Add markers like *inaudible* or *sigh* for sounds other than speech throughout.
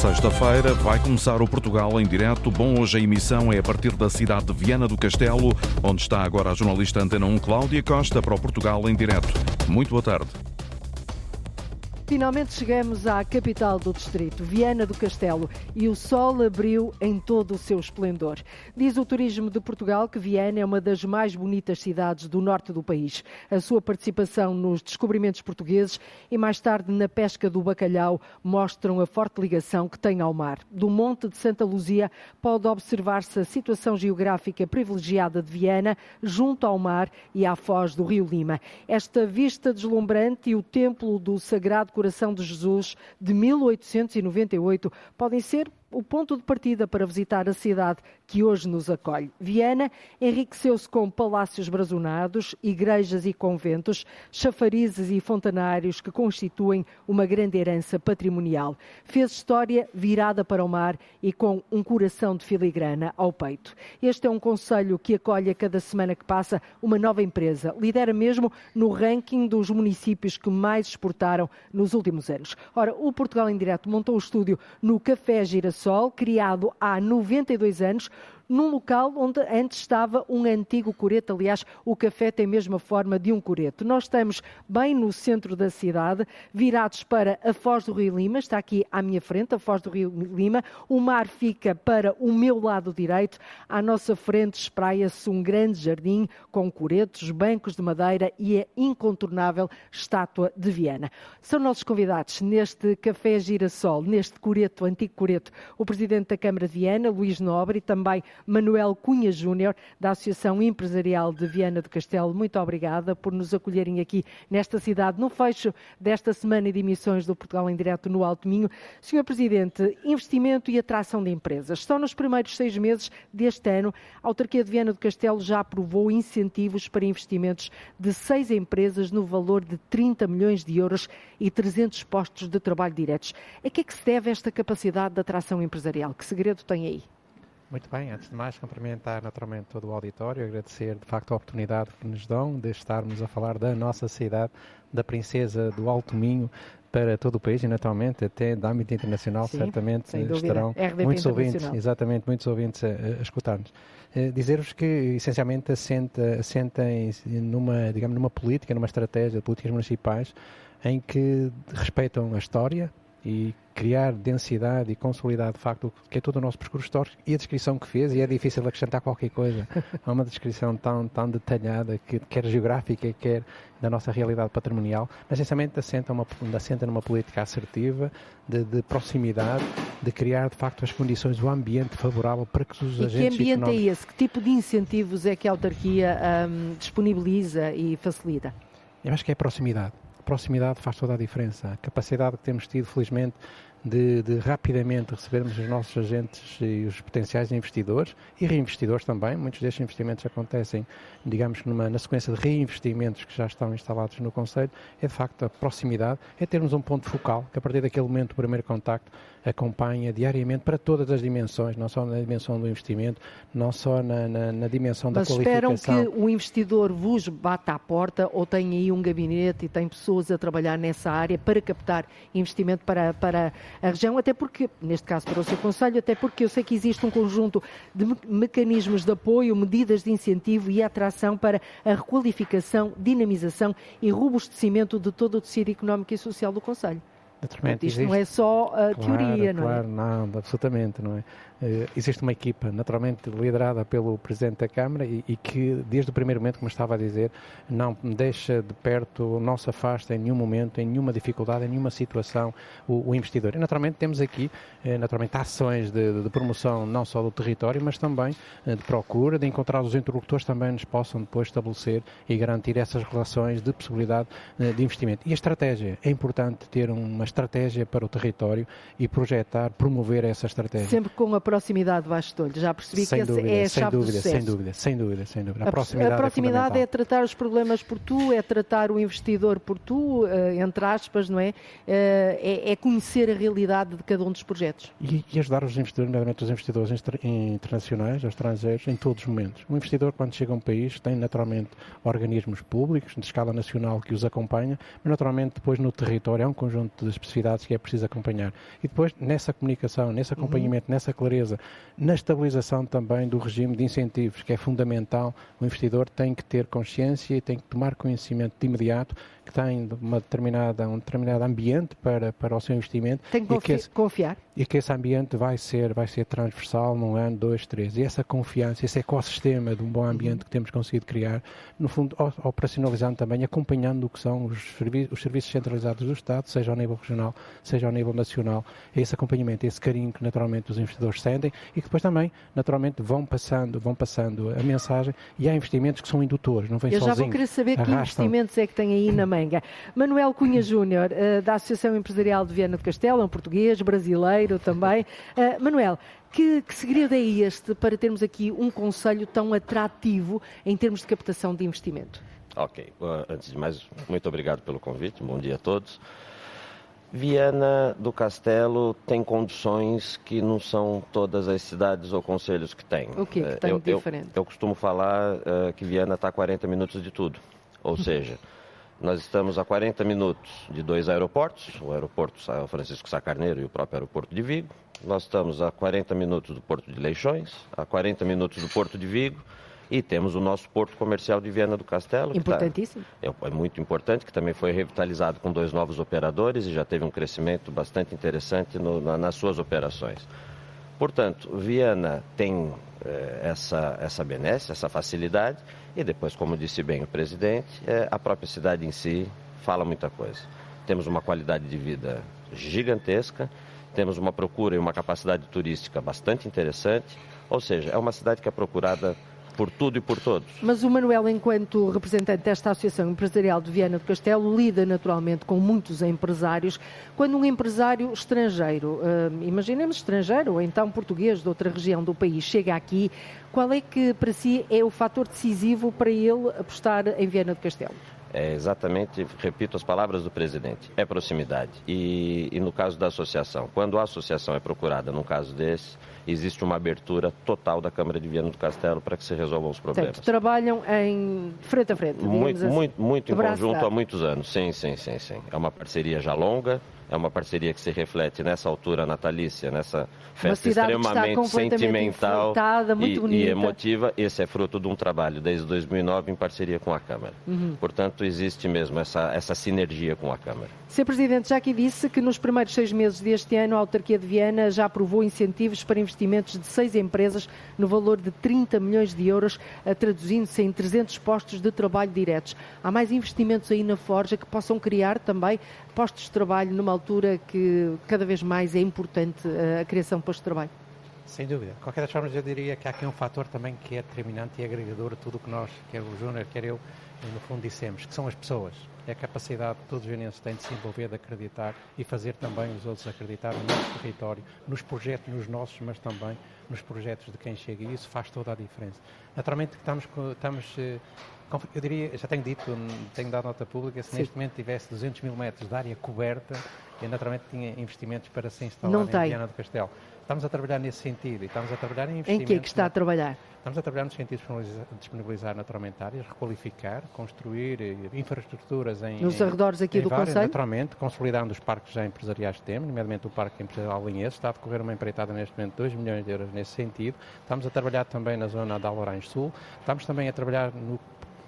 Sexta-feira vai começar o Portugal em direto. Bom, hoje a emissão é a partir da cidade de Viana do Castelo, onde está agora a jornalista Antena 1 Cláudia Costa para o Portugal em direto. Muito boa tarde. Finalmente chegamos à capital do distrito, Viana do Castelo, e o sol abriu em todo o seu esplendor. Diz o Turismo de Portugal que Viana é uma das mais bonitas cidades do norte do país. A sua participação nos descobrimentos portugueses e mais tarde na pesca do bacalhau mostram a forte ligação que tem ao mar. Do Monte de Santa Luzia pode observar-se a situação geográfica privilegiada de Viana, junto ao mar e à foz do Rio Lima. Esta vista deslumbrante e o templo do Sagrado Coração de Jesus de 1898 podem ser o ponto de partida para visitar a cidade que hoje nos acolhe. Viana enriqueceu-se com palácios brazonados, igrejas e conventos, chafarizes e fontanários que constituem uma grande herança patrimonial. Fez história virada para o mar e com um coração de filigrana ao peito. Este é um conselho que acolhe a cada semana que passa uma nova empresa. Lidera mesmo no ranking dos municípios que mais exportaram nos últimos anos. Ora, o Portugal em Direto montou o estúdio no Café Girassol Criado há 92 anos, num local onde antes estava um antigo coreto. Aliás, o café tem a mesma forma de um coreto. Nós estamos bem no centro da cidade, virados para a Foz do Rio Lima, está aqui à minha frente, a Foz do Rio Lima. O mar fica para o meu lado direito. À nossa frente espraia-se um grande jardim com coretos, bancos de madeira e a incontornável estátua de Viana. São nossos convidados neste café Girassol, neste coreto, antigo coreto, o presidente da Câmara de Viana, Luís Nobre, e também Manuel Cunha Júnior, da Associação Empresarial de Viana do Castelo. Muito obrigada por nos acolherem aqui nesta cidade, no fecho desta semana de emissões do Portugal em Direto no Alto Minho. Senhor Presidente, investimento e atração de empresas. Só nos primeiros seis meses deste ano, a autarquia de Viana do Castelo já aprovou incentivos para investimentos de seis empresas no valor de 30 milhões de euros e 300 postos de trabalho diretos. A que é que se deve esta capacidade de atração empresarial? Que segredo tem aí? Muito bem, antes de mais cumprimentar naturalmente todo o auditório, agradecer de facto a oportunidade que nos dão de estarmos a falar da nossa cidade, da Princesa do Alto Minho, para todo o país e naturalmente até da âmbito internacional Sim, certamente estarão RDP muitos ouvintes, exatamente, muitos ouvintes a, a escutar-nos. Uh, Dizer-vos que essencialmente assenta, assenta em, numa, digamos, numa política, numa estratégia de políticas municipais em que respeitam a história, e criar densidade e consolidar de facto o que é todo o nosso percurso histórico e a descrição que fez, e é difícil acrescentar qualquer coisa *laughs* a uma descrição tão, tão detalhada, que, quer geográfica, quer da nossa realidade patrimonial, mas essencialmente assenta, uma, assenta numa política assertiva, de, de, proximidade, de criar de facto as condições, o ambiente favorável para que os e agentes. Que ambiente económicos... é esse? Que tipo de incentivos é que a autarquia um, disponibiliza e facilita? Eu acho que é a proximidade proximidade faz toda a diferença. A capacidade que temos tido, felizmente, de, de, rapidamente recebermos os nossos agentes e os potenciais investidores e reinvestidores também. Muitos destes investimentos acontecem, digamos, numa, na sequência de reinvestimentos que já estão instalados no Conselho. É de facto a proximidade, é termos um ponto focal que a partir daquele momento, o primeiro contacto, acompanha diariamente para todas as dimensões, não só na dimensão do investimento, não só na, na, na dimensão Mas da qualificação. Mas esperam que o investidor vos bata à porta ou tem aí um gabinete e tem pessoas a trabalhar nessa área para captar investimento para, para a região, até porque, neste caso para o seu Conselho, até porque eu sei que existe um conjunto de me mecanismos de apoio, medidas de incentivo e atração para a requalificação, dinamização e robustecimento de todo o tecido económico e social do Conselho. Naturalmente, isto existe... não é só a claro, teoria, não claro, é? Não, absolutamente, não é? Uh, existe uma equipa, naturalmente liderada pelo Presidente da Câmara e, e, que, desde o primeiro momento, como estava a dizer, não deixa de perto, não se afasta em nenhum momento, em nenhuma dificuldade, em nenhuma situação, o, o investidor. E, naturalmente, temos aqui, uh, naturalmente, ações de, de, promoção não só do território, mas também uh, de procura, de encontrar os interlocutores também nos possam depois estabelecer e garantir essas relações de possibilidade de investimento. E a estratégia, é importante ter uma estratégia para o território e projetar, promover essa estratégia. Sempre com a proximidade baixo de olho. Já percebi sem que dúvida, essa é a chave dúvida, do sucesso. Sem dúvida, sem dúvida, sem dúvida. A, a proximidade, a proximidade é, é, tratar os problemas por tu, é tratar o investidor por tu, entre aspas, não é? É, é conhecer a realidade de cada um dos projetos. E, e ajudar os investidores, nomeadamente os investidores internacionais, os estrangeiros, em todos os momentos. O investidor, quando chega a um país, tem naturalmente organismos públicos, de escala nacional, que os acompanha, mas naturalmente depois no território há um conjunto de especificidades que é preciso acompanhar. E depois, nessa comunicação, nesse acompanhamento, uhum. nessa clareza, na estabilização também do regime de incentivos, que é fundamental, o investidor tem que ter consciência e tem que tomar conhecimento de imediato que tem uma determinada, um determinado ambiente para, para o seu investimento. Tem que, que esse, confiar. E que esse ambiente vai ser, vai ser transversal num ano, dois, três. E essa confiança, esse ecossistema de um bom ambiente uhum. que temos conseguido criar, no fundo, operacionalizando também, acompanhando o que são os, os serviços centralizados do Estado, seja ao nível regional, seja ao nível nacional. Esse acompanhamento, esse carinho que naturalmente os investidores sentem e que depois também, naturalmente, vão passando, vão passando a mensagem e há investimentos que são indutores, não vem Eu sozinhos. Eu já vou querer saber arrastam. que investimentos é que tem aí na manga. Manuel Cunha Júnior, uh, da Associação Empresarial de Viana do Castelo, um português, brasileiro também. Uh, Manuel, que, que, segredo é este para termos aqui um conselho tão atrativo em termos de captação de investimento? Ok. Antes de mais, muito obrigado pelo convite. Bom dia a todos. Viana do Castelo tem condições que não são todas as cidades ou conselhos que têm. O que, que tem eu, diferente? Eu, eu, costumo falar uh, que Viana está a 40 minutos de tudo. Ou *laughs* seja, nós estamos a 40 minutos de dois aeroportos, o aeroporto Francisco Sá Carneiro e o próprio aeroporto de Vigo. Nós estamos a 40 minutos do porto de Leixões, a 40 minutos do porto de Vigo e temos o nosso porto comercial de Viana do Castelo. Tá Importantíssimo. Tá, é, é, muito importante, que também foi revitalizado com dois novos operadores e já teve um crescimento bastante interessante no, na, nas suas operações. Portanto, Viana tem eh, essa, essa benesse, essa facilidade e depois, como disse bem o presidente, é, a própria cidade em si fala muita coisa. Temos uma qualidade de vida gigantesca, temos uma procura e uma capacidade turística bastante interessante, ou seja, é uma cidade que é procurada por tudo e por todos. Mas o Manuel, enquanto representante desta Associação Empresarial de Viana do Castelo, lida naturalmente com muitos empresários. Quando um empresário estrangeiro, uh, imaginemos estrangeiro ou então português de outra região do país, chega aqui, qual é que para si é o fator decisivo para ele apostar em Viana do Castelo? É exatamente, repito as palavras do presidente, é proximidade. E, e no caso da associação, quando a associação é procurada num caso desse, existe uma abertura total da Câmara de Viana do Castelo para que se resolvam os problemas. Certo, trabalham em frente a frente, Muito, assim. muito, muito em conjunto há muitos anos, sim, sim, sim, sim. É uma parceria já longa, é uma parceria que se reflete nessa altura natalícia, nessa festa extremamente sentimental e, e, emotiva. Esse é fruto de um trabalho desde 2009 em parceria com a Câmara. Uhum. Portanto, existe mesmo essa, essa sinergia com a Câmara. Sr. Presidente, já aqui disse que nos primeiros seis meses deste ano a autarquia de Viana já aprovou incentivos para investimentos de seis empresas no valor de 30 milhões de euros, traduzindo-se em 300 postos de trabalho diretos. Há mais investimentos aí na Forja que possam criar também postos de trabalho numa altura que cada vez mais é importante eh, a criação de postos de trabalho? Sem dúvida. De qualquer das formas, eu diria que há aqui um fator também que é determinante e agregador a tudo o que nós, quer o Júnior, quer eu, no fundo dissemos, que são as pessoas. É a capacidade que todos os vienenses têm de se envolver, de acreditar e fazer também os outros acreditar no nosso território, nos projetos, nos nossos, mas também nos projetos de quem chega. E isso faz toda a diferença. Naturalmente, estamos, estamos eh, eu diria, já tenho dito, tenho dado nota pública, se Sim. neste momento tivesse 200 mil metros de área coberta, eu naturalmente tinha investimentos para se instalar Não em tem. Viana do Castelo. Estamos a trabalhar nesse sentido e estamos a trabalhar em investimentos... Em que é que está a trabalhar? Estamos a trabalhar no sentido de disponibilizar, naturalmente áreas, requalificar, construir eh, infraestruturas em... Nos arredores aqui do várias, Conselho? Naturalmente, consolidando os parques já empresariais que temos, nomeadamente o Parque Empresarial Linhense, está a decorrer uma empreitada neste momento de 2 milhões de euros nesse sentido. Estamos a trabalhar também na zona da Alorange Sul, estamos também a trabalhar no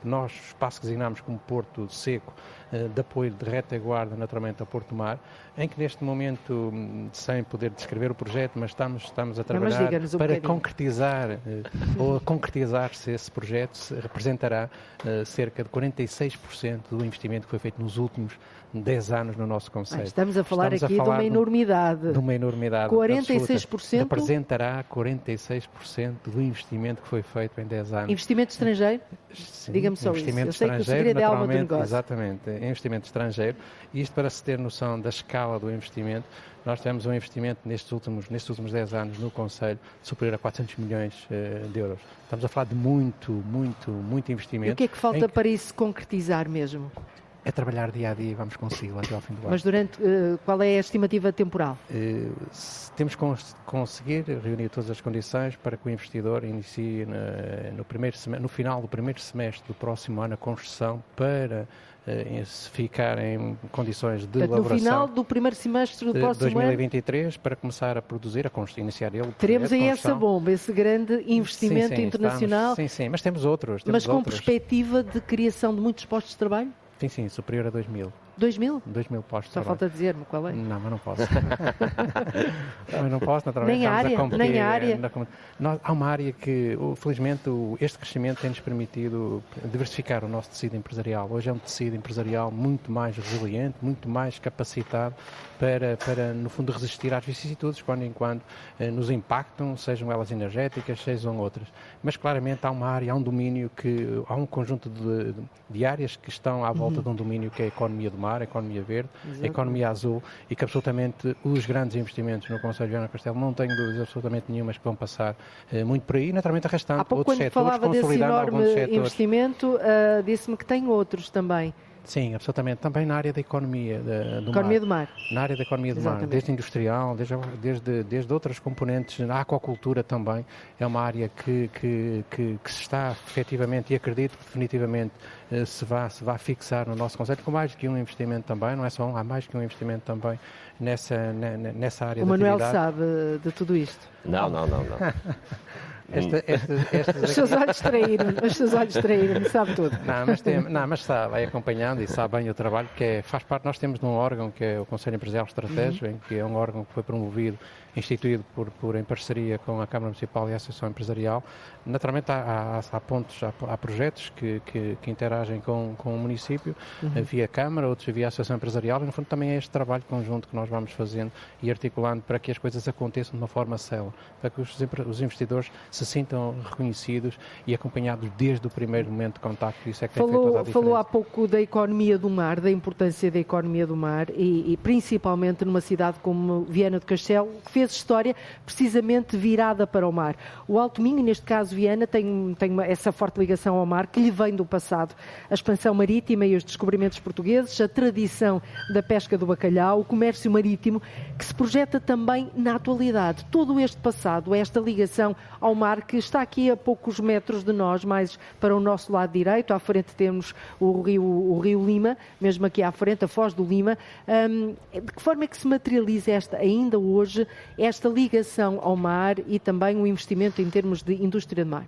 nós, espaço que designamos como Porto Seco, de apoio de retaguarda, naturalmente, ao Porto Mar, em que neste momento, hum, sem poder descrever o projeto, mas estamos, estamos a trabalhar um para concretizar, eh, *laughs* ou concretizar-se esse projeto, representará eh, cerca de 46% do investimento que foi feito nos últimos 10 anos no nosso Conselho. Estamos a falar Estamos aqui a falar de uma enormidade. De uma enormidade. 46%? Representará 46% do investimento que foi feito em 10 anos. Investimento estrangeiro? Diga-me só isso. Eu sei que o segredo é alma do negócio. Exatamente, investimento estrangeiro. E isto para se ter noção da escala do investimento, nós tivemos um investimento nestes últimos, nestes últimos 10 anos no Conselho superior a 400 milhões uh, de euros. Estamos a falar de muito, muito, muito investimento. E o que é que falta que... para isso concretizar mesmo? É trabalhar dia a dia e vamos consegui-lo até ao fim do ano. Mas durante, uh, qual é a estimativa temporal? Uh, temos que conseguir reunir todas as condições para que o investidor inicie no, no, primeiro no final do primeiro semestre do próximo ano a construção para se ficar em condições de Portanto, elaboração. No final do primeiro semestre do próximo 2023 ano, para começar a produzir, a iniciar ele. Teremos aí essa bomba, esse grande investimento sim, sim, internacional. Estamos, sim, sim, mas temos outros. Temos mas com outros. perspectiva de criação de muitos postos de trabalho? Sim, sim, superior a 2 mil. 2 mil? 2 mil postos. Só falta dizer-me qual é. Não, mas não posso. *laughs* mas não posso, naturalmente. Nem a área, a nem a área. Na, nós, há uma área que, felizmente, este crescimento tem-nos permitido diversificar o nosso tecido empresarial. Hoje é um tecido empresarial muito mais resiliente, muito mais capacitado para, para no fundo, resistir às vicissitudes quando em quando eh, nos impactam, sejam elas energéticas, sejam outras. Mas, claramente, há uma área, há um domínio que, há um conjunto de, de áreas que estão à volta uhum. de um domínio que é a economia do mar, a economia verde, Exato. a economia azul e que absolutamente os grandes investimentos no Conselho de Viana Castelo não tenho dúvidas absolutamente nenhumas que vão passar eh, muito por aí, naturalmente arrastando Há pouco, outros quando setores, falava desse enorme investimento, uh, disse-me que tem outros também. Sim, absolutamente. Também na área da economia do economia mar. do mar. Na área da economia do Exatamente. mar, desde industrial, desde, desde, desde outras componentes, na aquacultura também, é uma área que, que, que, que se está efetivamente e acredito que definitivamente eh, se vá, se vá fixar no nosso conceito, com mais que um investimento também, não é só um, há mais que um investimento também nessa, nessa área O Manuel sabe de tudo isto? Não, não, não, não. *laughs* Esta, esta, *laughs* estas... Os seus olhos traíram, os seus olhos traíram, sabe tudo. Não, mas, tem, não, mas sabe, vai acompanhando e sabe bem o trabalho que é, faz parte, nós temos um órgão que é o Conselho Empresarial Estratégico, uhum. que é um órgão que foi promovido instituído por, por, em parceria com a Câmara Municipal e a Associação Empresarial. Naturalmente há, há, há pontos, há, há projetos que, que, que, interagem com, com o município, uhum. via Câmara, outros via Associação Empresarial, e no fundo também é este trabalho conjunto que nós vamos fazendo e articulando para que as coisas aconteçam de uma forma célere, para que os, os investidores se sintam reconhecidos e acompanhados desde o primeiro momento de contacto. Isso é que falou, tem feito toda a Falou há pouco da economia do mar, da importância da economia do mar e, e principalmente numa cidade como Viana do Castelo, que fez fez história precisamente virada para o mar. O Alto Minho, neste caso Viana, tem, tem uma, essa forte ligação ao mar que lhe vem do passado. A expansão marítima e os descobrimentos portugueses, a tradição da pesca do bacalhau, o comércio marítimo, que se projeta também na atualidade. Todo este passado, esta ligação ao mar que está aqui a poucos metros de nós, mais para o nosso lado direito. À frente temos o rio, o rio Lima, mesmo aqui à frente, a Foz do Lima. Um, de que forma é que se materializa esta, ainda hoje esta ligação ao mar e também o investimento em termos de indústria de mar?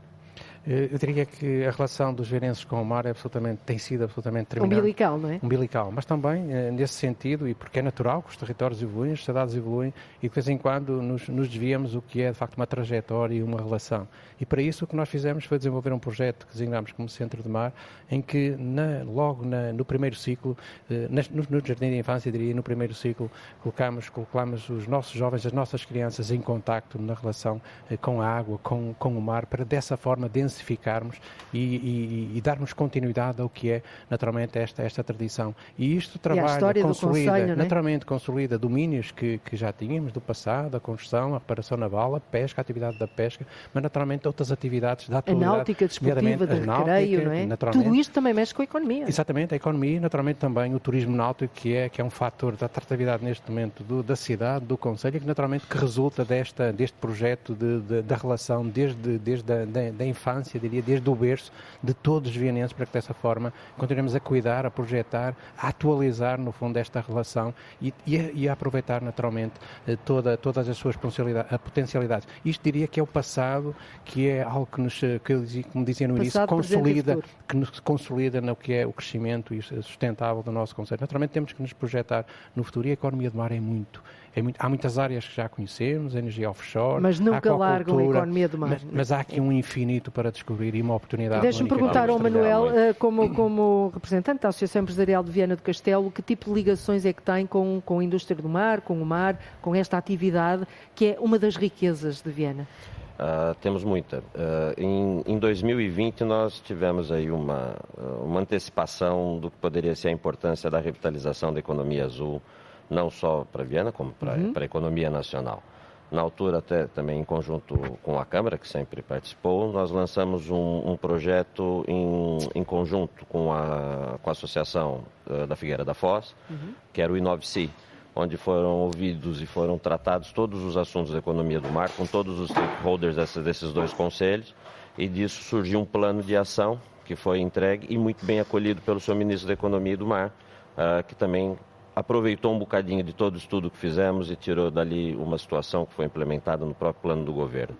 Eh, eu diria que a relação dos verenses com o mar é absolutamente, tem sido absolutamente determinante. Umbilical, não é? Umbilical, mas também eh, nesse sentido, e porque é natural que os territórios evoluem, as cidades evoluem, e de vez em quando nos, nos desviamos o que é de facto uma trajetória e uma relação. E para isso o que nós fizemos foi desenvolver um projeto que designámos como Centro de Mar, em que na, logo na, no primeiro ciclo, eh, no, no, Jardim de Infância, diria, no primeiro ciclo, colocamos, colocamos os nossos jovens, as nossas crianças em contacto na relação com a água, com, com o mar, para dessa forma densificar intensificarmos e, e, e, darmos continuidade ao que é naturalmente esta, esta tradição. E isto trabalha, e consolida, Conselho, é? naturalmente consolida domínios que, que já tínhamos do passado, a construção, a reparação naval, a pesca, a atividade da pesca, mas naturalmente outras atividades da atualidade. A náutica desportiva, de recreio, não é? Tudo isto também mexe com a economia. Exatamente, a economia e naturalmente também o turismo náutico, que é, que é um fator da atratividade neste momento do, da cidade, do Conselho, e que naturalmente que resulta desta, deste projeto de, de, da relação desde, desde a da, da infância diria, desde o berço de todos os vienenses, para que dessa forma continuemos a cuidar, a projetar, a atualizar, no fundo, esta relação e, e, a, e a, aproveitar naturalmente eh, toda, todas as suas potencialidades. Isto diria que é o passado, que é algo que, nos, que como dizia no início, consolida, que nos consolida no que é o crescimento sustentável do nosso Conselho. Naturalmente temos que nos projetar no futuro e a economia do mar é muito é muito, há muitas áreas que já conhecemos, energia offshore. Mas nunca largam a economia do mar. Mas, mas, há aqui um infinito para descobrir e uma oportunidade. Deixe-me perguntar ao Manuel, eh, como, como representante da Associação Empresarial de Viana do Castelo, que tipo de ligações é que tem com, com a indústria do mar, com o mar, com esta atividade que é uma das riquezas de Viana? Uh, temos muita. Uh, em, em, 2020 nós tivemos aí uma, uma antecipação do que poderia ser a importância da revitalização da economia azul não só para Viena, como para uhum. a economia nacional. Na altura, até também em conjunto com a Câmara, que sempre participou, nós lançamos um, um projeto em, em, conjunto com a, com a Associação uh, da Figueira da Foz, uhum. que era o INOVC, onde foram ouvidos e foram tratados todos os assuntos da economia do mar, com todos os stakeholders desses, desses dois conselhos, e disso surgiu um plano de ação que foi entregue e muito bem acolhido pelo seu ministro da Economia e do Mar, uh, que também aproveitou um bocadinho de todo o estudo que fizemos e tirou dali uma situação que foi implementada no próprio plano do governo.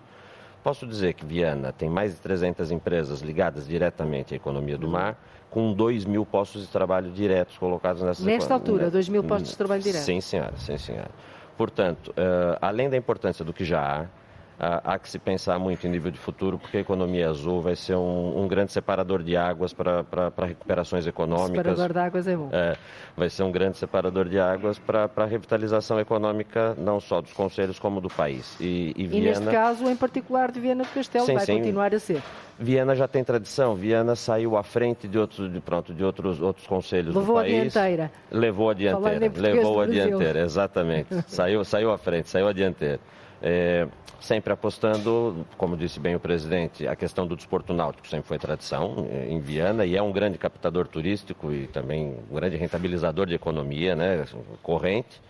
Posso dizer que Viana tem mais de 300 empresas ligadas diretamente à economia do mar, com 2 mil postos de trabalho diretos colocados nessa Nesta altura, 2 mil postos de trabalho diretos? Sim, senhora, sim, senhora. Portanto, uh, além da importância do que já há, há que se pensar muito em nível de futuro, porque a economia azul vai ser um, um grande separador de águas para recuperações econômicas. Separador de águas é bom. É, vai ser um grande separador de águas para a revitalização econômica, não só dos conselhos, como do país. E, e, Viena... e neste caso, em particular, de Viena do Castelo, sim, vai sim. continuar a ser. Viena já tem tradição. Viena saiu à frente de outros, de, pronto, de outros, outros conselhos Levou do país. Levou a dianteira. Levou a dianteira. Levou a dianteira, exatamente. *laughs* saiu, saiu à frente, saiu a dianteira. É, sempre apostando, como disse bem o presidente, a questão do desporto náutico sempre foi tradição eh, em Viana e é um grande captador turístico e também um grande rentabilizador de economia né, corrente.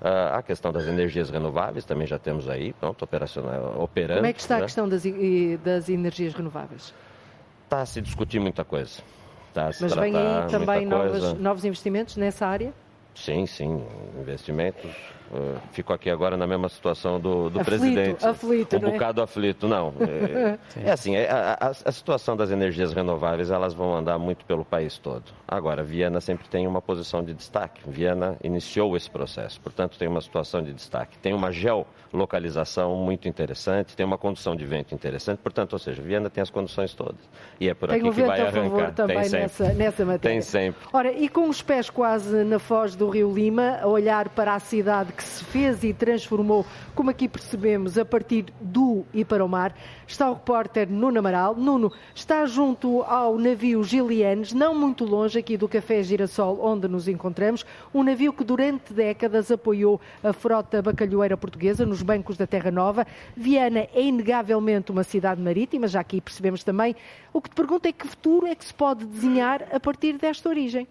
Uh, a questão das energias renováveis também já temos aí, pronto, operacional, operando. Como é que está né? a questão das, das energias renováveis? Está a se discutir muita coisa. Está a se Mas vem aí também novos, novos investimentos nessa área? Sim, sim, investimentos Uh, fico aqui agora na mesma situação do, do aflito, presidente. Aflito, um é? bocado aflito, não. *laughs* É, é assim, é, a, a, situação das energias renováveis, elas vão andar muito pelo país todo. Agora, Viena sempre tem uma posição de destaque. Viena iniciou esse processo, portanto, tem uma situação de destaque. Tem uma geolocalização muito interessante, tem uma condução de vento interessante, portanto, ou seja, Viena tem as condições todas. E é por tem aqui que vai arrancar. Também tem sempre. Nessa, nessa matéria. Tem sempre. Ora, e com os pés quase na foz do Rio Lima, a olhar para a cidade que se fez e transformou, como aqui percebemos, a partir do e para o mar. Está o repórter Nuno Amaral. Nuno está junto ao navio Gilianes, não muito longe aqui do Café Girassol, onde nos encontramos. Um navio que durante décadas apoiou a frota bacalhoeira portuguesa nos bancos da Terra Nova. Viana é inegavelmente uma cidade marítima, já aqui percebemos também. O que te pergunto é que futuro é que se pode desenhar a partir desta origem?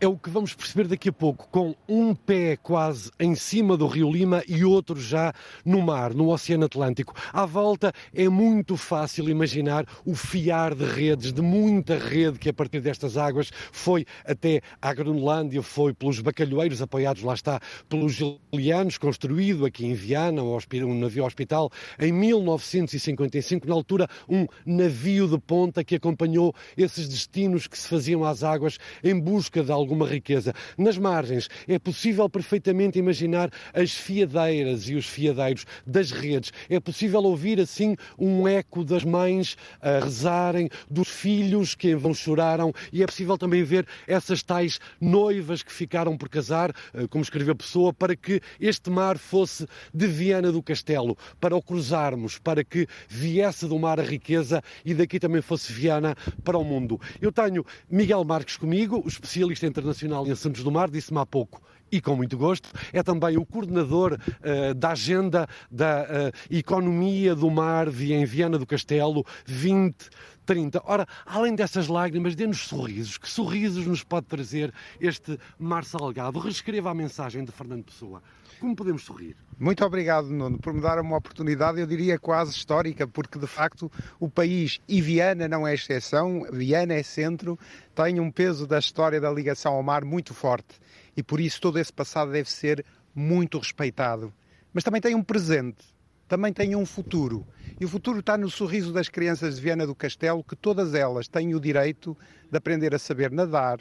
É o que vamos perceber daqui a pouco, com um pé quase em cima do Rio Lima e outro já no mar, no Oceano Atlântico. À volta é muito fácil imaginar o fiar de redes, de muita rede que a partir destas águas foi até à Groenlândia, foi pelos bacalhoeiros apoiados, lá está, pelos gilianos, construído aqui em Viana, um navio hospital, em 1955, na altura um navio de ponta que acompanhou esses destinos que se faziam às águas em busca busca de alguma riqueza. Nas margens é possível perfeitamente imaginar as fiadeiras e os fiadeiros das redes. É possível ouvir assim um eco das mães a rezarem, dos filhos que vão choraram e é possível também ver essas tais noivas que ficaram por casar, eh, como escreveu pessoa, para que este mar fosse de Viana do Castelo, para o cruzarmos, para que viesse do mar a riqueza e daqui também fosse Viana para o mundo. Eu tenho Miguel Marques comigo, o especialista especialista internacional em assuntos do mar, disse-me há pouco e com muito gosto, é também o coordenador uh, da agenda da uh, economia do mar em Viana do Castelo 2030. Ora, além dessas lágrimas, dê-nos sorrisos. Que sorrisos nos pode trazer este mar salgado? Reescreva a mensagem de Fernando Pessoa. Como podemos sorrir? Muito obrigado, Nuno, por me dar uma oportunidade, eu diria quase histórica, porque de facto o país, e Viana não é exceção, Viana é centro, tem um peso da história da ligação ao mar muito forte e por isso todo esse passado deve ser muito respeitado. Mas também tem um presente, também tem um futuro. E o futuro está no sorriso das crianças de Viana do Castelo, que todas elas têm o direito de aprender a saber nadar,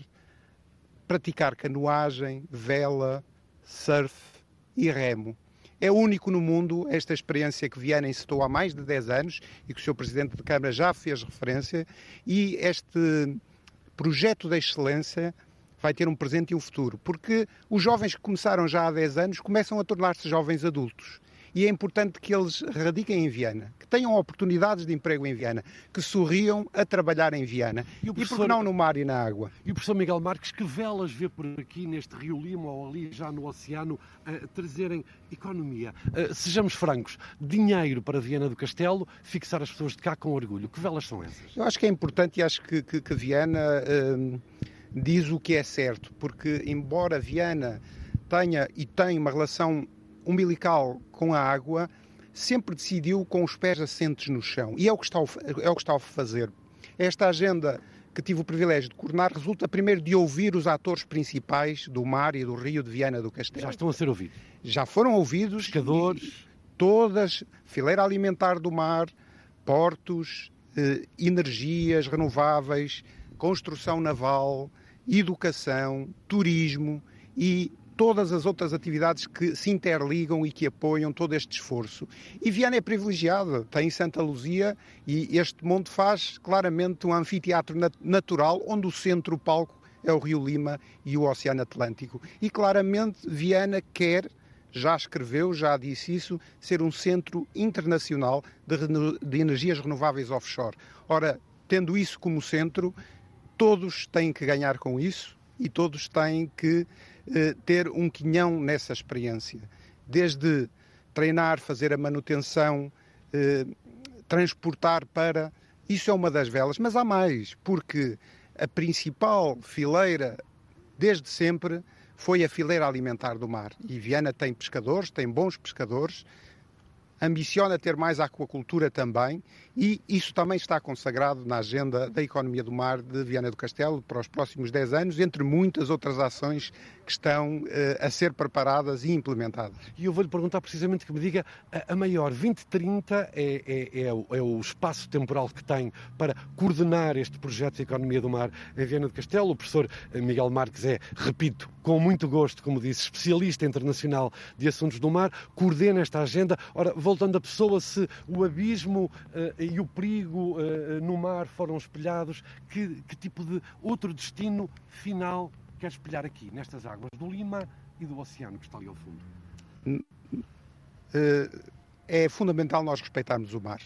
praticar canoagem, vela, surf e remo. É único no mundo esta experiência que Viana incitou há mais de 10 anos e que o Sr. Presidente de Câmara já fez referência, e este projeto de excelência vai ter um presente e um futuro, porque os jovens que começaram já há 10 anos começam a tornar-se jovens adultos. E é importante que eles radiquem em Viana, que tenham oportunidades de emprego em Viana, que sorriam a trabalhar em Viana. E, professor... e por não no mar e na água? E o professor Miguel Marques, que velas vê por aqui neste Rio Lima ou ali já no oceano uh, trazerem economia? Uh, sejamos francos, dinheiro para Viana do Castelo, fixar as pessoas de cá com orgulho. Que velas são essas? Eu acho que é importante e acho que, que, que Viana uh, diz o que é certo, porque embora Viana tenha e tem uma relação umbilical com a água, sempre decidiu com os pés assentes no chão. E é o que está, é o que está a fazer. Esta agenda que tive o privilégio de coordenar resulta primeiro de ouvir os atores principais do mar e do rio de Viana do Castelo. Já estão a ser ouvidos? Já foram ouvidos. Pescadores? Todas, fileira alimentar do mar, portos, eh, energias renováveis, construção naval, educação, turismo e todas as outras atividades que se interligam e que apoiam todo este esforço. E Viana é privilegiada, tem Santa Luzia e este monte faz claramente um anfiteatro natural onde o centro palco é o Rio Lima e o Oceano Atlântico. E claramente Viana quer já escreveu, já disse isso, ser um centro internacional de, de, energias renováveis offshore. Ora, tendo isso como centro, todos têm que ganhar com isso e todos têm que ter um quinhão nessa experiência. Desde treinar, fazer a manutenção, eh, transportar para. Isso é uma das velas, mas há mais, porque a principal fileira, desde sempre, foi a fileira alimentar do mar. E Viana tem pescadores, tem bons pescadores, ambiciona ter mais aquacultura também e isso também está consagrado na agenda da economia do mar de Viana do Castelo para os próximos 10 anos, entre muitas outras ações que estão uh, a ser preparadas e implementadas. E eu vou-lhe perguntar precisamente que me diga, a, maior 2030 é, é, é, o, é, o, espaço temporal que tem para coordenar este projeto de economia do mar em Viana do Castelo. O professor Miguel Marques é, repito, com muito gosto, como disse, especialista internacional de assuntos do mar, coordena esta agenda. Ora, voltando à pessoa, se o abismo uh, e o perigo uh, no mar foram espelhados, que, que tipo de outro destino final quer espelhar aqui, nestas águas do Lima e do oceano que está ali ao fundo? É fundamental nós respeitarmos o mar.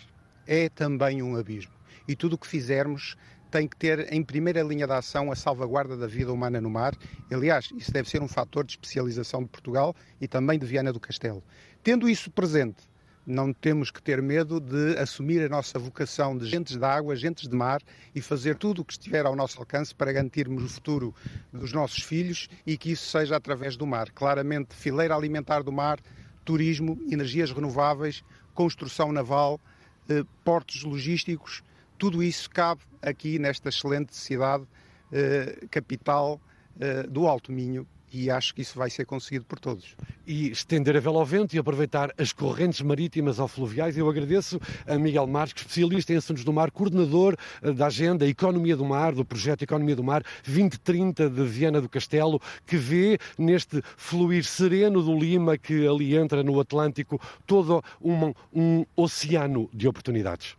É também um abismo. E tudo o que fizermos tem que ter em primeira linha de ação a salvaguarda da vida humana no mar. Aliás, isso deve ser um fator de especialização de Portugal e também de Viana do Castelo. Tendo isso presente, não temos que ter medo de assumir a nossa vocação de gentes de água, gentes de mar e fazer tudo o que estiver ao nosso alcance para garantirmos o futuro dos nossos filhos e que isso seja através do mar. Claramente, fileira alimentar do mar, turismo, energias renováveis, construção naval, eh, portos logísticos, tudo isso cabe aqui nesta excelente cidade, eh, capital eh, do Alto Minho, e acho que isso vai ser conseguido por todos. E estender a vela ao vento e aproveitar as correntes marítimas ou fluviais. Eu agradeço a Miguel Marques, especialista em assuntos do mar, coordenador eh, da agenda Economia do Mar, do projeto Economia do Mar 2030 de Viana do Castelo, que vê neste fluir sereno do Lima, que ali entra no Atlântico, todo um, um oceano de oportunidades.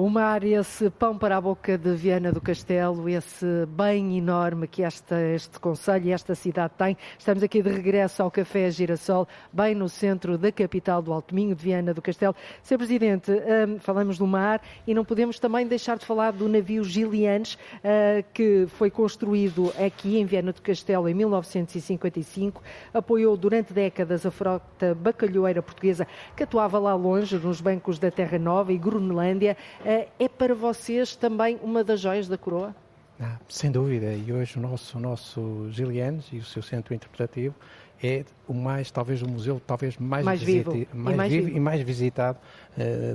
O mar, esse pão para a boca de Viana do Castelo, esse bem enorme que esta, este Conselho e esta cidade tem. Estamos aqui de regresso ao Café Girassol, bem no centro da capital do Alto Minho, de Viana do Castelo. Sr. Presidente, um, falamos do mar e não podemos também deixar de falar do navio Gilianes, uh, que foi construído aqui em Viana do Castelo em 1955, apoiou durante décadas a frota bacalhoeira portuguesa que atuava lá longe, nos bancos da Terra Nova e Groenlândia. Eh, é para vocês também uma das joias da coroa? Ah, sem dúvida, e hoje o nosso, o nosso Gilianes e o seu centro interpretativo é o mais, talvez o museu talvez mais, mais vivo, mais e, mais vivo, vivo. e mais visitado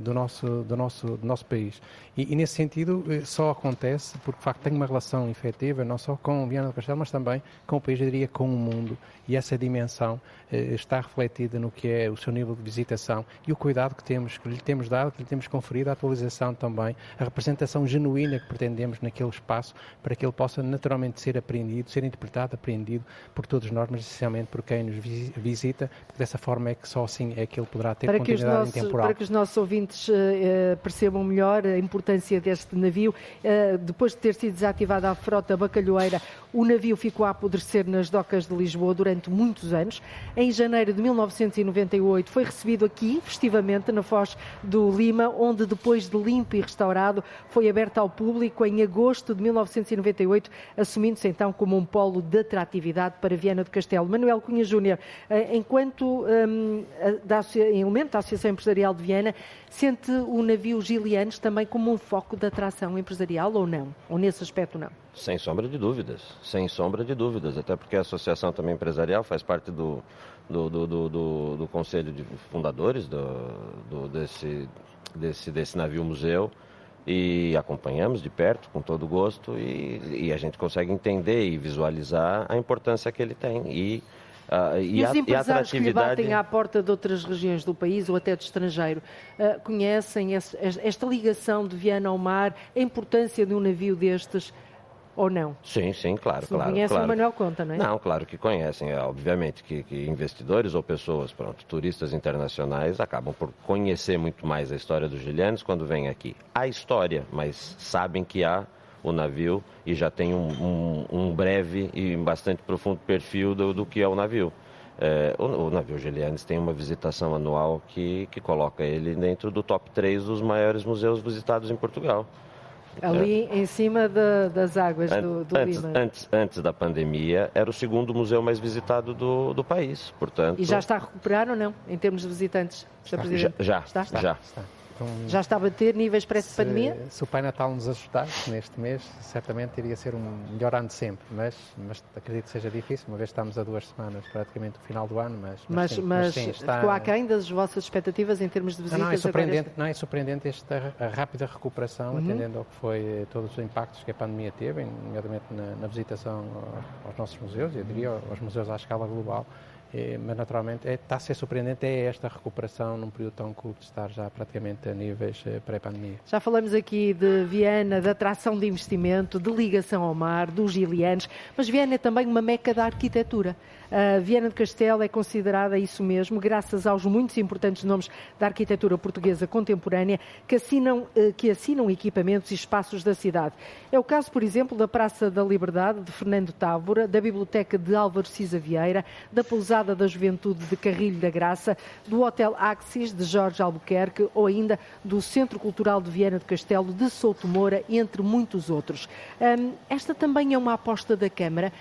do, nosso, do, nosso, do nosso país. E, e, nesse sentido uh, só acontece porque de facto tem uma relação efetiva não só com Viana do Castelo, mas também com o país, eu diria com o mundo. E essa dimensão uh, está refletida no que é o seu nível de visitação e o cuidado que temos, que lhe temos dado, que lhe temos conferido, a atualização também, a representação genuína que pretendemos naquele espaço para que ele possa naturalmente ser aprendido, ser interpretado, aprendido por todos nós, mas essencialmente por quem nos visita, porque dessa forma é que só assim é que ele poderá ter para continuidade nossos, intemporal. Para que os nossos ouvintes uh, percebam melhor a importância deste navio, uh, depois de ter sido desativada a frota bacalhoeira, o navio ficou a apodrecer nas docas de Lisboa durante muitos anos. Em janeiro de 1998 foi recebido aqui, festivamente, na Foz do Lima, onde depois de limpo e restaurado foi aberto ao público em agosto de 1998, assumindo-se então como um polo de atratividade para Viana do Castelo. Manuel Cunha Júnior, eh, enquanto um, da, elemento da Associação Empresarial de Viana, sente o navio Gilianos também como um foco de atração empresarial ou não? Ou nesse aspecto não? Sem sombra de dúvidas, sem sombra de dúvidas, até porque a associação também empresarial faz parte do, do, do, do, do conselho de fundadores do, desse, desse, desse navio museu e acompanhamos de perto, com todo gosto, e, e, a gente consegue entender e visualizar a importância que ele tem. E, uh, e, e os a, empresários e a atratividade... que lhe batem à porta de outras regiões do país ou até do estrangeiro uh, conhecem esse, esta ligação de Viana ao mar, a importância de um navio destes ou não? Sim, sim, claro. Se claro, conhecem, claro. o Manuel conta, não é? Não, claro que conhecem. É, obviamente que, que, investidores ou pessoas, pronto, turistas internacionais acabam por conhecer muito mais a história dos Gilianos quando vêm aqui. Há história, mas sabem que há o navio e já tem um, um, um breve e bastante profundo perfil do, do que é o navio. É, o, o, navio Gilianes tem uma visitação anual que, que coloca ele dentro do top 3 dos maiores museus visitados em Portugal. Ali é. em cima de, das águas do, do antes, Lima. Antes, antes, da pandemia, era o segundo museu mais visitado do, do país, portanto... E já está a recuperar ou não, em termos de visitantes? Já, já. Está? já. está. Já está a bater níveis pré-pandemia? Se, se o Pai Natal nos ajudasse neste mês, certamente iria ser um melhor ano de sempre, mas, mas acredito que seja difícil, uma vez estamos a duas semanas praticamente do final do ano, mas, mas, mas, sim, mas sim, está... ficou aquém das vossas expectativas em termos de visitas? Não, não é surpreendente, não é surpreendente esta rápida recuperação, uhum. atendendo ao que foi eh, todos os impactos que a pandemia teve, nomeadamente na, na visitação aos, aos nossos museus, eu diria aos museus à escala global, é, mas naturalmente é, está a ser surpreendente é esta recuperação num período tão curto de estar já praticamente a níveis eh, pré-pandemia. Já falamos aqui de Viana, da atração de investimento, de ligação ao mar, dos gilianos, mas Viana é também uma meca da arquitetura. Uh, Viana do Castelo é considerada isso mesmo, graças aos muitos importantes nomes da arquitetura portuguesa contemporânea que assinam, uh, que assinam equipamentos e espaços da cidade. É o caso, por exemplo, da Praça da Liberdade, de Fernando Távora, da Biblioteca de Álvaro Cisa Vieira, da Pousada da Juventude de Carrilho da Graça, do Hotel Axis, de Jorge Albuquerque, ou ainda do Centro Cultural de Viana do Castelo, de Souto Moura, entre muitos outros. Um, esta também é uma aposta da Câmara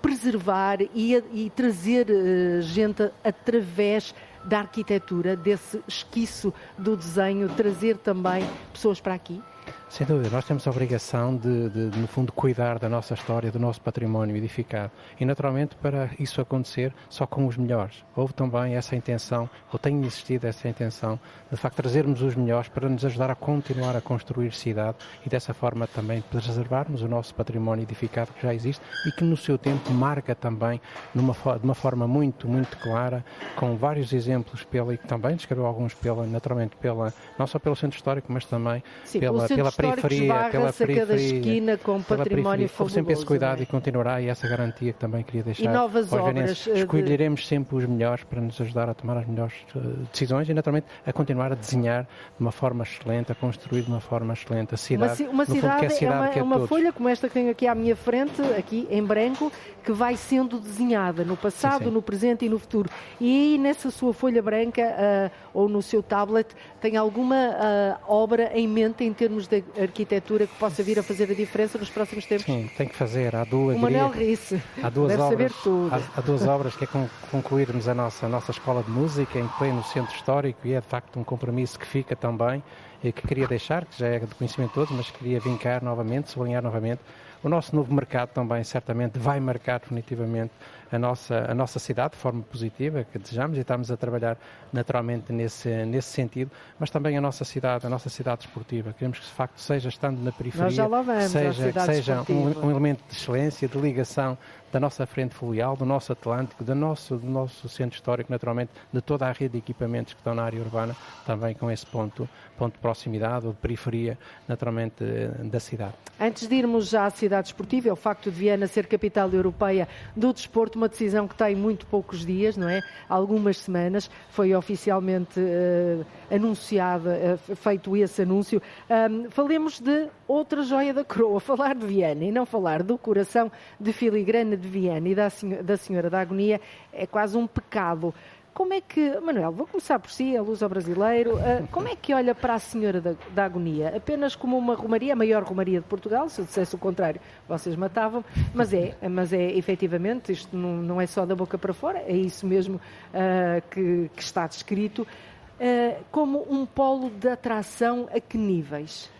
preservar e, e trazer eh, gente através da arquitetura, desse esquiço do desenho, trazer também pessoas para aqui? Sem dúvida, nós temos a obrigação de, de, de, no fundo, cuidar da nossa história, do nosso património edificado. E, naturalmente, para isso acontecer, só com os melhores. Houve também essa intenção, ou tem existido essa intenção, de facto trazermos os melhores para nos ajudar a continuar a construir cidade e, dessa forma, também preservarmos o nosso património edificado que já existe e que, no seu tempo, marca também numa, de uma forma muito, muito clara, com vários exemplos pela, e também descreveu alguns pela, naturalmente, pela, não só pelo centro histórico, mas também Sim, pela, periferia, pela periferia, cada esquina com património fabuloso. sempre esse cuidado é? e continuará e essa garantia que também queria deixar. E novas obras. Eh, Escolheremos de... sempre os melhores para nos ajudar a tomar as melhores uh, decisões e naturalmente a continuar a desenhar de uma forma excelente, a construir de uma forma excelente a cidade. Uma, uma cidade, fundo, é, cidade é, uma, é uma folha como esta que tenho aqui à minha frente, aqui em branco, que vai sendo desenhada no passado, sim, sim. no presente e no futuro. E aí nessa sua folha branca uh, ou no seu tablet tem alguma uh, obra em mente em termos de arquitetura que possa vir a fazer a diferença nos próximos tempos? Sim, tem que fazer. Há duas, o Manel Risse. Há duas Deve obras, saber tudo. Há, há, duas obras que é concluirmos a nossa, a nossa escola de música em pleno centro histórico e é de facto um compromisso que fica também e que queria deixar, que já é de conhecimento de todos, mas queria vincar novamente, sublinhar novamente o nosso novo mercado também certamente vai marcar definitivamente a nossa, a nossa cidade de forma positiva, que desejamos e estamos a trabalhar naturalmente nesse, nesse sentido, mas também a nossa cidade, a nossa cidade esportiva. Queremos que de facto seja estando na periferia, vamos, seja, que seja um, um, elemento de excelência, de ligação da nossa frente fluvial, do nosso Atlântico, do nosso, do nosso centro histórico, naturalmente, de toda a rede de equipamentos que estão na área urbana, também com esse ponto, ponto proximidade ou de periferia, naturalmente, da cidade. Antes de irmos já à cidade esportiva, é o facto de Viana ser capital europeia do desporto, uma decisão que tem muito poucos dias, não é? Algumas semanas, foi oficialmente uh, anunciada, uh, feito esse anúncio. Um, falemos de outra joia da coroa, *laughs* falar de Viana e não falar do coração de filigrana de Viana e da, da Senhora da Agonia é quase um pecado. Como é que, Manuel, vou começar por si, a luz ao brasileiro, uh, como é que olha para a Senhora da, da, Agonia? Apenas como uma romaria, a maior romaria de Portugal, se eu dissesse o contrário, vocês matavam, mas é, mas é efetivamente, isto não, não é só da boca para fora, é isso mesmo uh, que, que, está descrito, uh, como um polo de atração a que níveis?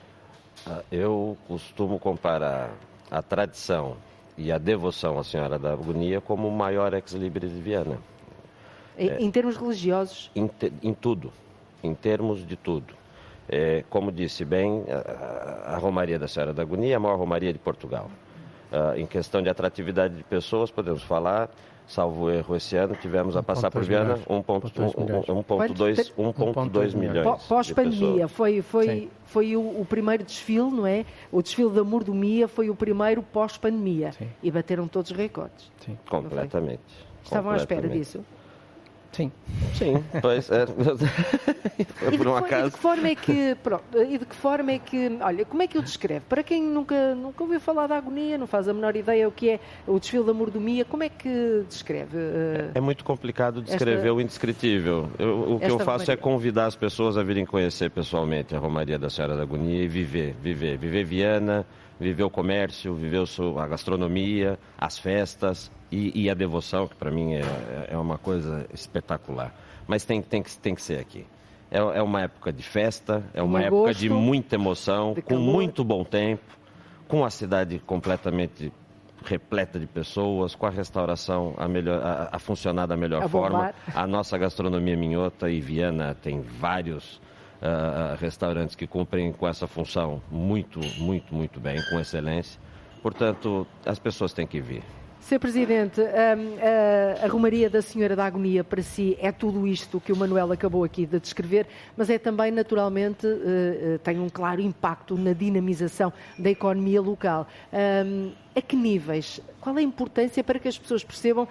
Eu costumo comparar a tradição e a devoção à Senhora da Agonia como o maior ex-libris de Viana. É, em termos religiosos? Em, te, em, tudo, em termos de tudo. É, como disse bem, a, a, Romaria da Senhora da Agonia é a maior Romaria de Portugal. Uh, em questão de atratividade de pessoas, podemos falar, salvo erro, esse ano tivemos a passar por Viana 1,2 milhões. Pós-pandemia, foi, foi, foi o, o, primeiro desfile, não é? O desfile da Mordomia foi o primeiro pós-pandemia. E bateram todos os recordes. Sim. Completamente. Estavam à espera disso? Sim. Sim, pois é. Foi *laughs* por um acaso. E de que forma é que, pronto, e de que forma é que, olha, como é que o descreve? Para quem nunca, nunca ouviu falar da agonia, não faz a menor ideia o que é o desfile da mordomia, como é que descreve? Uh, é muito complicado descrever esta, o indescritível. Eu, o que eu faço Romaria. é convidar as pessoas a virem conhecer pessoalmente a Romaria da Senhora da Agonia e viver, viver, viver Viana, viver o comércio, viver a gastronomia, as festas e, e a devoção, que para mim é, é uma coisa espetacular. Mas tem, tem, que, tem que ser aqui. É, é uma época de festa, é uma época gosto, de muita emoção, de com muito bom tempo, com a cidade completamente repleta de pessoas, com a restauração a, melhor, a, a funcionar da melhor a forma. Bombar. A nossa gastronomia minhota e Viana tem vários uh, restaurantes que cumprem com essa função muito, muito, muito bem, com excelência. Portanto, as pessoas têm que vir. Sr. Presidente, a, a, a Romaria da Senhora da Agonia para si é tudo isto que o Manuel acabou aqui de descrever, mas é também, naturalmente, uh, tem um claro impacto na dinamização da economia local. Um, a que níveis? Qual é a importância para que as pessoas percebam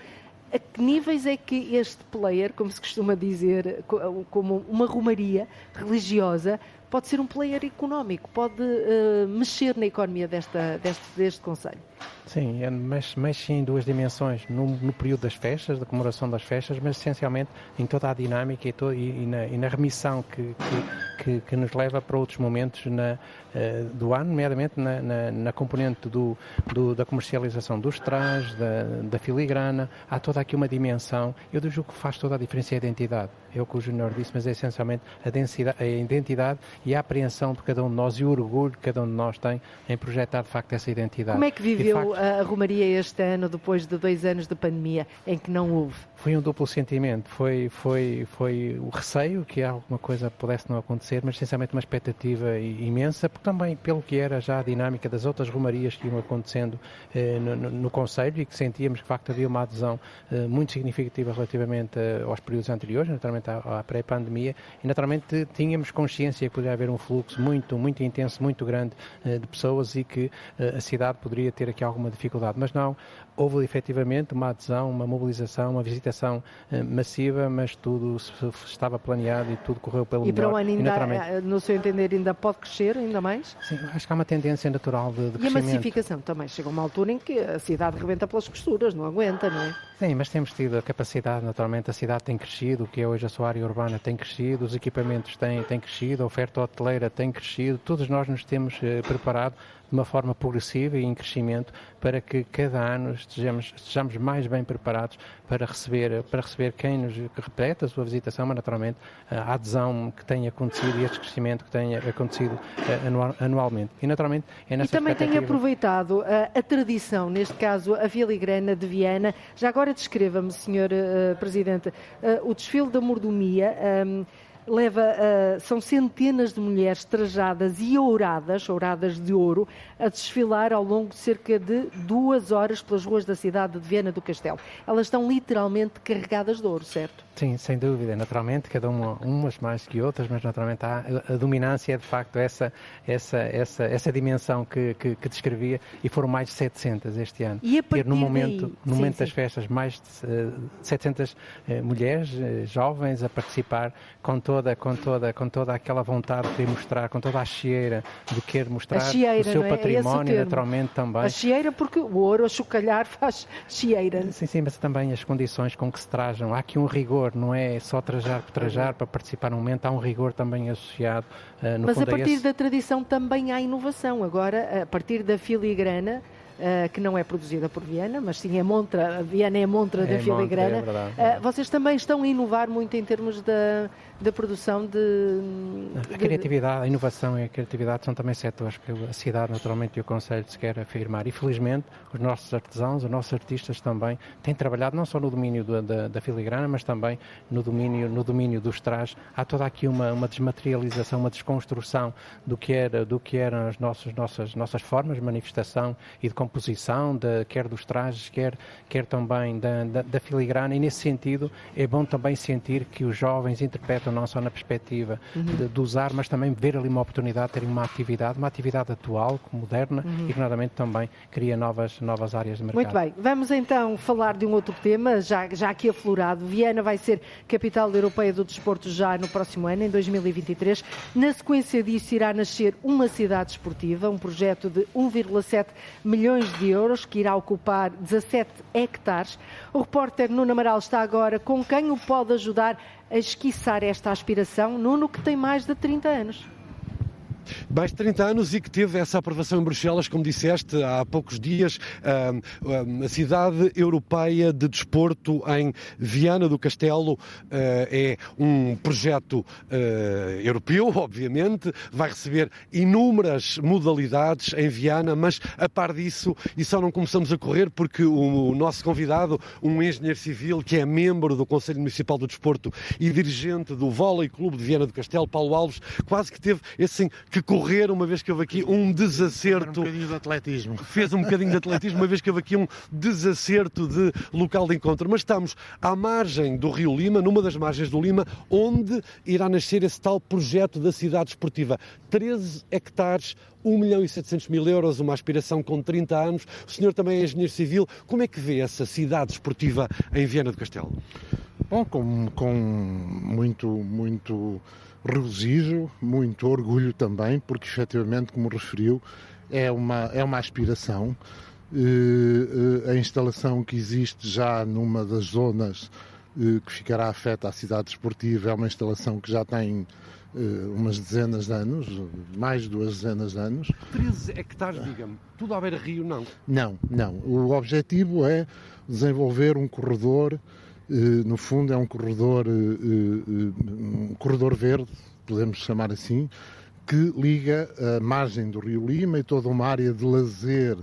a que níveis é que este player, como se costuma dizer, como uma romaria religiosa, pode ser um player económico, pode uh, mexer na economia desta, deste, deste Conselho? Sim, é, mexe, mexe em duas dimensões, no, no, período das festas, da comemoração das festas, mas essencialmente em toda a dinâmica e, e, e, na, e na, remissão que, que, que, que, nos leva para outros momentos na, uh, do ano, nomeadamente na, na, na componente do, do, da comercialização dos trajes, da, da, filigrana, há toda aqui uma dimensão, eu digo que faz toda a diferença a identidade, é o que o Júnior disse, mas é essencialmente a, densidade, a identidade e a apreensão de cada um de nós e o orgulho que cada um de nós tem em projetar de facto essa identidade. Como é que viveu a Romaria este ano, depois de dois anos de pandemia, em que não houve? Foi um duplo sentimento. Foi, foi, foi o receio que alguma coisa pudesse não acontecer, mas essencialmente uma expectativa imensa, porque também pelo que era já a dinâmica das outras romarias que iam acontecendo eh, no, no, no Conselho e que sentíamos que de facto havia uma adesão eh, muito significativa relativamente eh, aos períodos anteriores, naturalmente à, à pré-pandemia, e naturalmente tínhamos consciência que poderia haver um fluxo muito, muito intenso, muito grande eh, de pessoas e que eh, a cidade poderia ter aqui alguma dificuldade. Mas não, houve efetivamente uma adesão, uma mobilização, uma visitação eh, massiva, mas tudo estava planeado e tudo correu pelo e melhor. E para o ano, ainda, eh, no seu entender, ainda pode crescer ainda mais? Sim, acho que há uma tendência natural de, de e crescimento. E a massificação também? Chega uma altura em que a cidade rebenta pelas costuras, não aguenta, não é? Sim, mas temos tido a capacidade, naturalmente, a cidade tem crescido, o que é hoje a sua área urbana tem crescido, os equipamentos têm, têm crescido, a oferta hoteleira tem crescido, todos nós nos temos eh, preparado de uma forma progressiva e em crescimento para que cada ano estejamos, estejamos mais bem preparados para receber, para receber quem nos repete a sua visitação, mas naturalmente a adesão que tem acontecido e este crescimento que tem acontecido eh, anualmente. E naturalmente é nessa E também tem aproveitado a, a, tradição, neste caso a filigrana de Viana. Já agora descreva-me, Sr. Uh, Presidente, uh, o desfile da mordomia. Um, leva, uh, são centenas de mulheres trajadas e ouradas, ouradas de ouro, a desfilar ao longo de cerca de duas horas pelas ruas da cidade de Viena do Castelo. Elas estão literalmente carregadas de ouro, certo? Sim, sem dúvida. Naturalmente, cada uma, umas mais que outras, mas naturalmente há, a dominância é de facto essa, essa, essa, essa dimensão que, que, que descrevia e foram mais de 700 este ano. E a partir no momento, daí... no momento sim, das festas, mais de uh, 700 uh, mulheres, uh, jovens, a participar com toda, com, toda, com toda aquela vontade de mostrar, com toda a chieira de querer mostrar chieira, o seu é? património, é naturalmente também. A chieira, porque o ouro a chocalhar *laughs* faz chieira. Sim, sim, mas também as condições com que se trajam. Há aqui um rigor não é só trajar por trajar para participar no momento, há um rigor também associado. Uh, no Mas fundo, a partir a esse... da tradição também há inovação. Agora, a partir da filigrana, Uh, que não é produzida por Viana, mas sim a montra, a Viana é a montra é da filigrana. Montra, é verdade, uh, vocês também estão a inovar muito em termos da, da produção de, A criatividade, a inovação e a criatividade são também setores que a cidade, naturalmente, e o Conselho se quer afirmar. E, felizmente, os nossos artesãos, os nossos artistas também têm trabalhado não só no domínio da, da, da filigrana, mas também no domínio, no domínio dos trajes. Há toda aqui uma, uma desmaterialização, uma desconstrução do que, era, do que eram as nossas, nossas, nossas formas de manifestação e de composição, de, quer dos trajes, quer, quer também da, da, da filigrana. E, nesse sentido, é bom também sentir que os jovens interpretam não só na perspectiva uhum. de, de, usar, mas também ver ali uma oportunidade de terem uma atividade, uma atividade atual, moderna uhum. e que, naturalmente, também cria novas, novas áreas de mercado. Muito bem, vamos então falar de um outro tema, já, já aqui aflorado. Viena vai ser capital europeia do desporto já no próximo ano, em 2023. Na sequência disso, irá nascer uma cidade esportiva, um projeto de 1,7 milhões de euros que irá ocupar 17 hectares. O repórter Nuno Amaral está agora com quem o pode ajudar a esquiçar esta aspiração, Nuno, que tem mais de 30 anos mais de 30 anos e que teve essa aprovação em Bruxelas, como disseste há poucos dias, a cidade europeia de desporto em Viana do Castelo ah, é um projeto ah, europeu, *laughs* obviamente, vai receber inúmeras modalidades em Viana, mas a par disso, e só não começamos a correr porque o nosso convidado, um engenheiro civil que é membro do Conselho Municipal do Desporto e dirigente do Vôlei Clube de Viana do Castelo, Paulo Alves, quase que teve assim que correr, uma vez que houve aqui um desacerto. Um bocadinho de atletismo. Fez um bocadinho de atletismo, uma vez que houve aqui um desacerto de local de encontro. Mas estamos à margem do Rio Lima, numa das margens do Lima, onde irá nascer esse tal projeto da cidade esportiva. 13 hectares 1 milhão e 700 mil euros, uma aspiração com 30 anos. O senhor também é engenheiro civil. Como é que vê essa cidade esportiva em Viana do Castelo? Bom, com, com muito, muito regozijo, muito orgulho também, porque efetivamente, como referiu, é uma, é uma aspiração. a instalação que existe já numa das zonas que ficará afeta à cidade esportiva é uma instalação que já tem umas dezenas de anos, mais de duas dezenas de anos. 13 hectares, diga-me, tudo à beira-rio, não? Não, não. O objetivo é desenvolver um corredor eh, no fundo é um corredor, eh, eh, um corredor verde, podemos chamar assim, que liga a margem do Rio Lima e toda uma área de lazer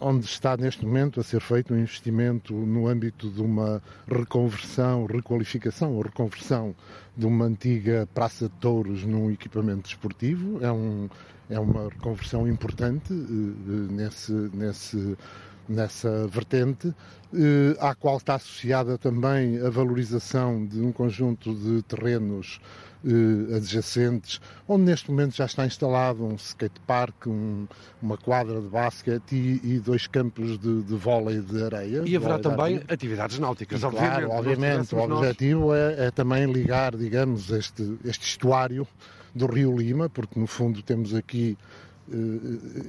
onde está neste momento a ser feito um investimento no âmbito de uma reconversão, requalificação ou reconversão de uma antiga praça de touros num equipamento desportivo. É, um, é uma reconversão importante nesse, nesse nessa vertente, eh, à qual está associada também a valorização de um conjunto de terrenos eh, adjacentes, onde neste momento já está instalado um skatepark, um, uma quadra de basquete e, e dois campos de, de vôlei de areia. E haverá também atividades náuticas, e, obviamente. Claro, obviamente. O objetivo é, é, também ligar, digamos, este, este estuário do Rio Lima, porque no fundo temos aqui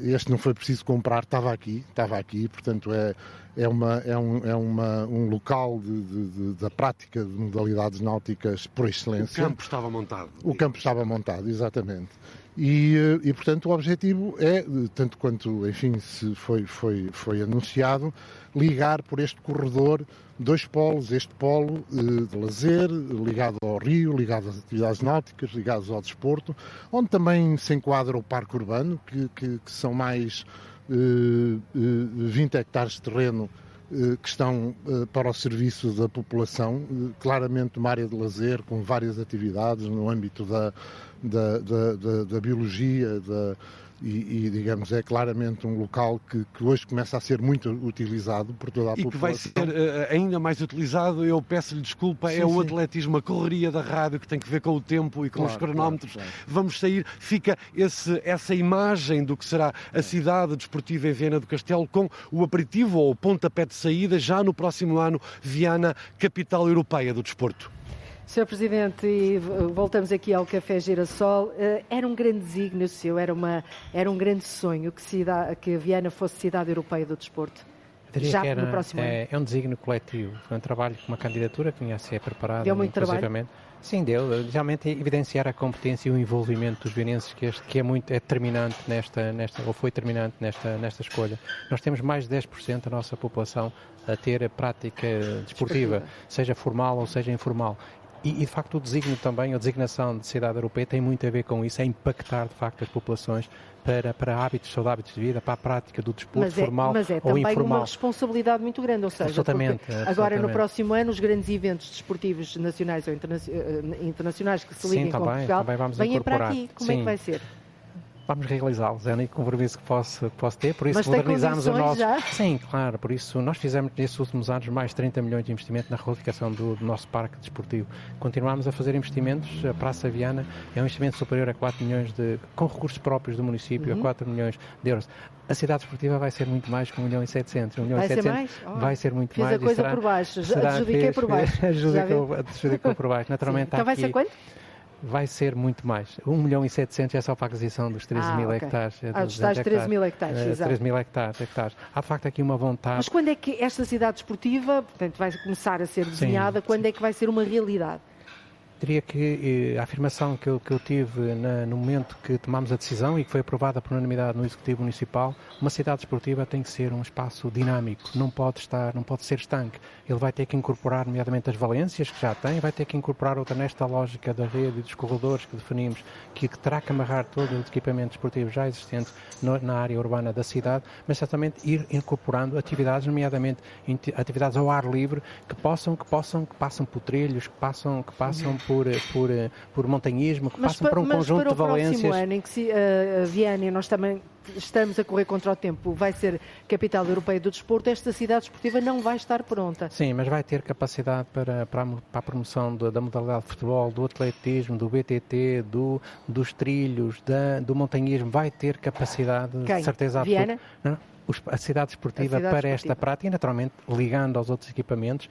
este não foi preciso comprar, estava aqui, estava aqui, portanto é, é, uma, é, um, é uma, um local de, de, de, da prática de modalidades náuticas por excelência. O campo estava montado. O campo estava montado, exatamente. E, eh, e portanto o objetivo é, tanto quanto, enfim, se foi, foi, foi anunciado, ligar por este corredor dois polos, este polo eh, de lazer, ligado ao rio, ligado às atividades náuticas, ligados ao desporto, onde também se enquadra o parque urbano, que, que, que são mais 20 eh, hectares de terreno que estão para o serviço da população, claramente uma área de lazer com várias atividades no âmbito da, da, da, da, da biologia, da, e, e, digamos, é claramente um local que, que, hoje começa a ser muito utilizado por toda a e população. E que vai ser uh, ainda mais utilizado, eu peço-lhe desculpa, sim, é sim. o atletismo, a correria da rádio que tem que ver com o tempo e com claro, os cronómetros. Claro, claro. Vamos sair, fica esse, essa imagem do que será a cidade desportiva em Viena do Castelo com o aperitivo ou o pontapé de saída já no próximo ano, Viana, capital europeia do desporto. Sr. Presidente, voltamos aqui ao Café Girassol. Eh, era um grande desígnio seu, era, uma, era um grande sonho que, cidade, que Viana fosse cidade europeia do desporto. Já era, no próximo é, ano. É um desígnio coletivo. Foi um trabalho com uma candidatura que vinha a ser preparada. Deu muito trabalho? Sim, deu. Realmente evidenciar a competência e o envolvimento dos vienenses, que, este, que é muito é determinante nesta, nesta, ou foi determinante nesta, nesta escolha. Nós temos mais de 10% da nossa população a ter a prática desportiva, seja formal ou seja informal. E, e, de facto o desígnio também, a designação de cidade europeia tem muito a ver com isso, é impactar de facto as populações para, para hábitos, saudáveis de vida, para a prática do desporto mas é, formal mas é ou informal. Mas é também uma responsabilidade muito grande, ou seja, absolutamente, agora absolutamente. no próximo ano os grandes eventos desportivos nacionais ou interna eh, internacionais que se liguem Sim, com também, Portugal também vamos venham para aqui. Como Sim. é que vai ser? Vamos realizá-los. É o único compromisso que posso, posso ter. Por isso, Mas modernizamos o nosso. Já? Sim, claro. Por isso, nós fizemos nestes últimos anos mais de 30 milhões de investimento na requalificação do, do, nosso parque desportivo. Continuamos a fazer investimentos. A Praça Viana é um investimento superior a 4 milhões de. com recursos próprios do município, uhum. a 4 milhões de euros. A cidade esportiva vai ser muito mais que 1 milhão e 700. 1 milhão vai e 700 ser mais? Oh. vai ser muito Fiz mais. a coisa será, por baixo. Adjudiquei por baixo. *laughs* Adjudicou, adjudicou por baixo. *laughs* Naturalmente, então vai aqui, ser quanto? Vai ser muito mais. 1 milhão e 700 é só para a aquisição dos 13 ah, mil okay. hectares. É ah, dos 13 mil hectares, uh, exato. 13 mil hectares, hectares. Há de facto aqui uma vontade. Mas quando é que esta cidade esportiva, portanto, vai começar a ser desenhada, sim, quando sim. é que vai ser uma realidade? Diria que eh, a afirmação que eu, que eu tive na, no momento que tomámos a decisão e que foi aprovada por unanimidade no Executivo Municipal, uma cidade esportiva tem que ser um espaço dinâmico, não pode estar, não pode ser estanque. Ele vai ter que incorporar, nomeadamente, as valências que já tem, vai ter que incorporar outra nesta lógica da rede e dos corredores que definimos, que, que terá que amarrar todos os equipamentos esportivos já existentes no, na área urbana da cidade, mas certamente ir incorporando atividades, nomeadamente atividades ao ar livre, que possam, que possam, que passam por trilhos, que passam, que passam por, por, por montanhismo, que mas passam por um conjunto de valências. Mas para o próximo ano em que se, uh, Viana, nós também estamos a correr contra o tempo, vai ser capital europeia do desporto, esta cidade esportiva não vai estar pronta. Sim, mas vai ter capacidade para, para, a, para a promoção da, da, modalidade de futebol, do atletismo, do BTT, do, dos trilhos, da, do montanhismo, vai ter capacidade, Quem? certeza absoluta. Viana? Não? A cidade esportiva a cidade para esportiva. esta prática e, naturalmente, ligando aos outros equipamentos,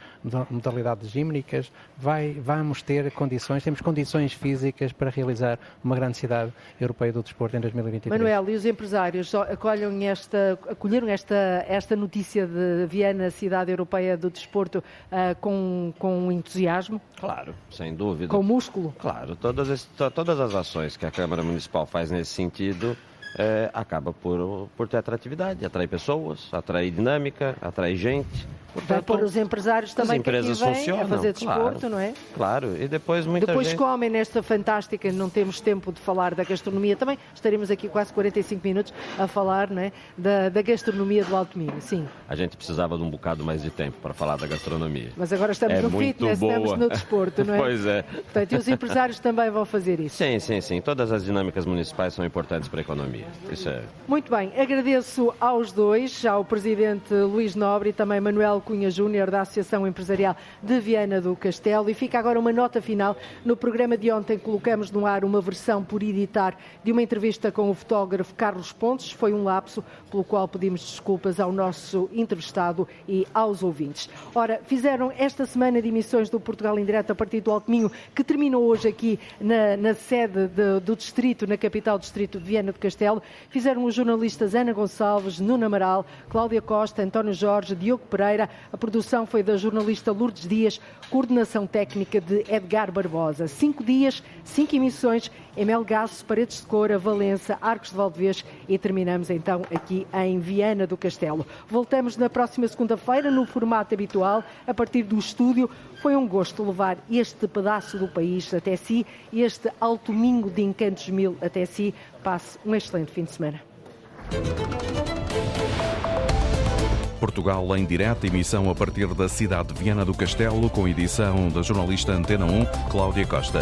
modalidades gímnicas, vai, vamos ter condições, temos condições físicas para realizar uma grande cidade europeia do desporto em 2023. Manuel, e os empresários acolhem esta, acolheram esta, esta notícia de Viana, cidade europeia do desporto, uh, com, com entusiasmo? Claro, sem dúvida. Com músculo? Claro, todas, todas as ações que a Câmara Municipal faz nesse sentido é, acaba por, por ter atratividade, atrair pessoas, atrair dinâmica, atrair gente. Portanto, Vai pôr os empresários também as empresas que aqui funcionam, a fazer desporto, claro, não é? Claro, e depois muita Depois gente... comem nesta fantástica, não temos tempo de falar da gastronomia, também estaremos aqui quase 45 minutos a falar não é? da, da gastronomia do Alto Minho, sim. A gente precisava de um bocado mais de tempo para falar da gastronomia. Mas agora estamos é no fitness, boa. estamos no desporto, não é? *laughs* pois é. Portanto, e os empresários também vão fazer isso? Sim, sim, sim. Todas as dinâmicas municipais são importantes para a economia. Isso é... Muito bem, agradeço aos dois, ao Presidente Luís Nobre e também Manuel Cunha Júnior da Associação Empresarial de Viana do Castelo. E fica agora uma nota final. No programa de ontem colocamos no ar uma versão por editar de uma entrevista com o fotógrafo Carlos Pontes. Foi um lapso, pelo qual pedimos desculpas ao nosso entrevistado e aos ouvintes. Ora, fizeram esta semana de emissões do Portugal em Direto a partir do Alto Minho, que terminou hoje aqui na, na sede de, do Distrito, na capital do Distrito de Viana do Fizeram os jornalistas Ana Gonçalves, Nuno Amaral, Cláudia Costa, António Jorge, Diogo Pereira. A produção foi da jornalista Lourdes Dias, coordenação técnica de Edgar Barbosa. Cinco dias, cinco emissões em Melgaço, Paredes de Coura, Valença, Arcos de Valdevez e terminamos então aqui em Viana do Castelo. Voltamos na próxima segunda-feira no formato habitual, a partir do estúdio. Foi um gosto levar este pedaço do país até si, este alto mingo de encantos mil até si. Passe um excelente fim de semana. Portugal em direto, emissão a partir da cidade de Viana do Castelo, com edição da jornalista Antena 1, Cláudia Costa.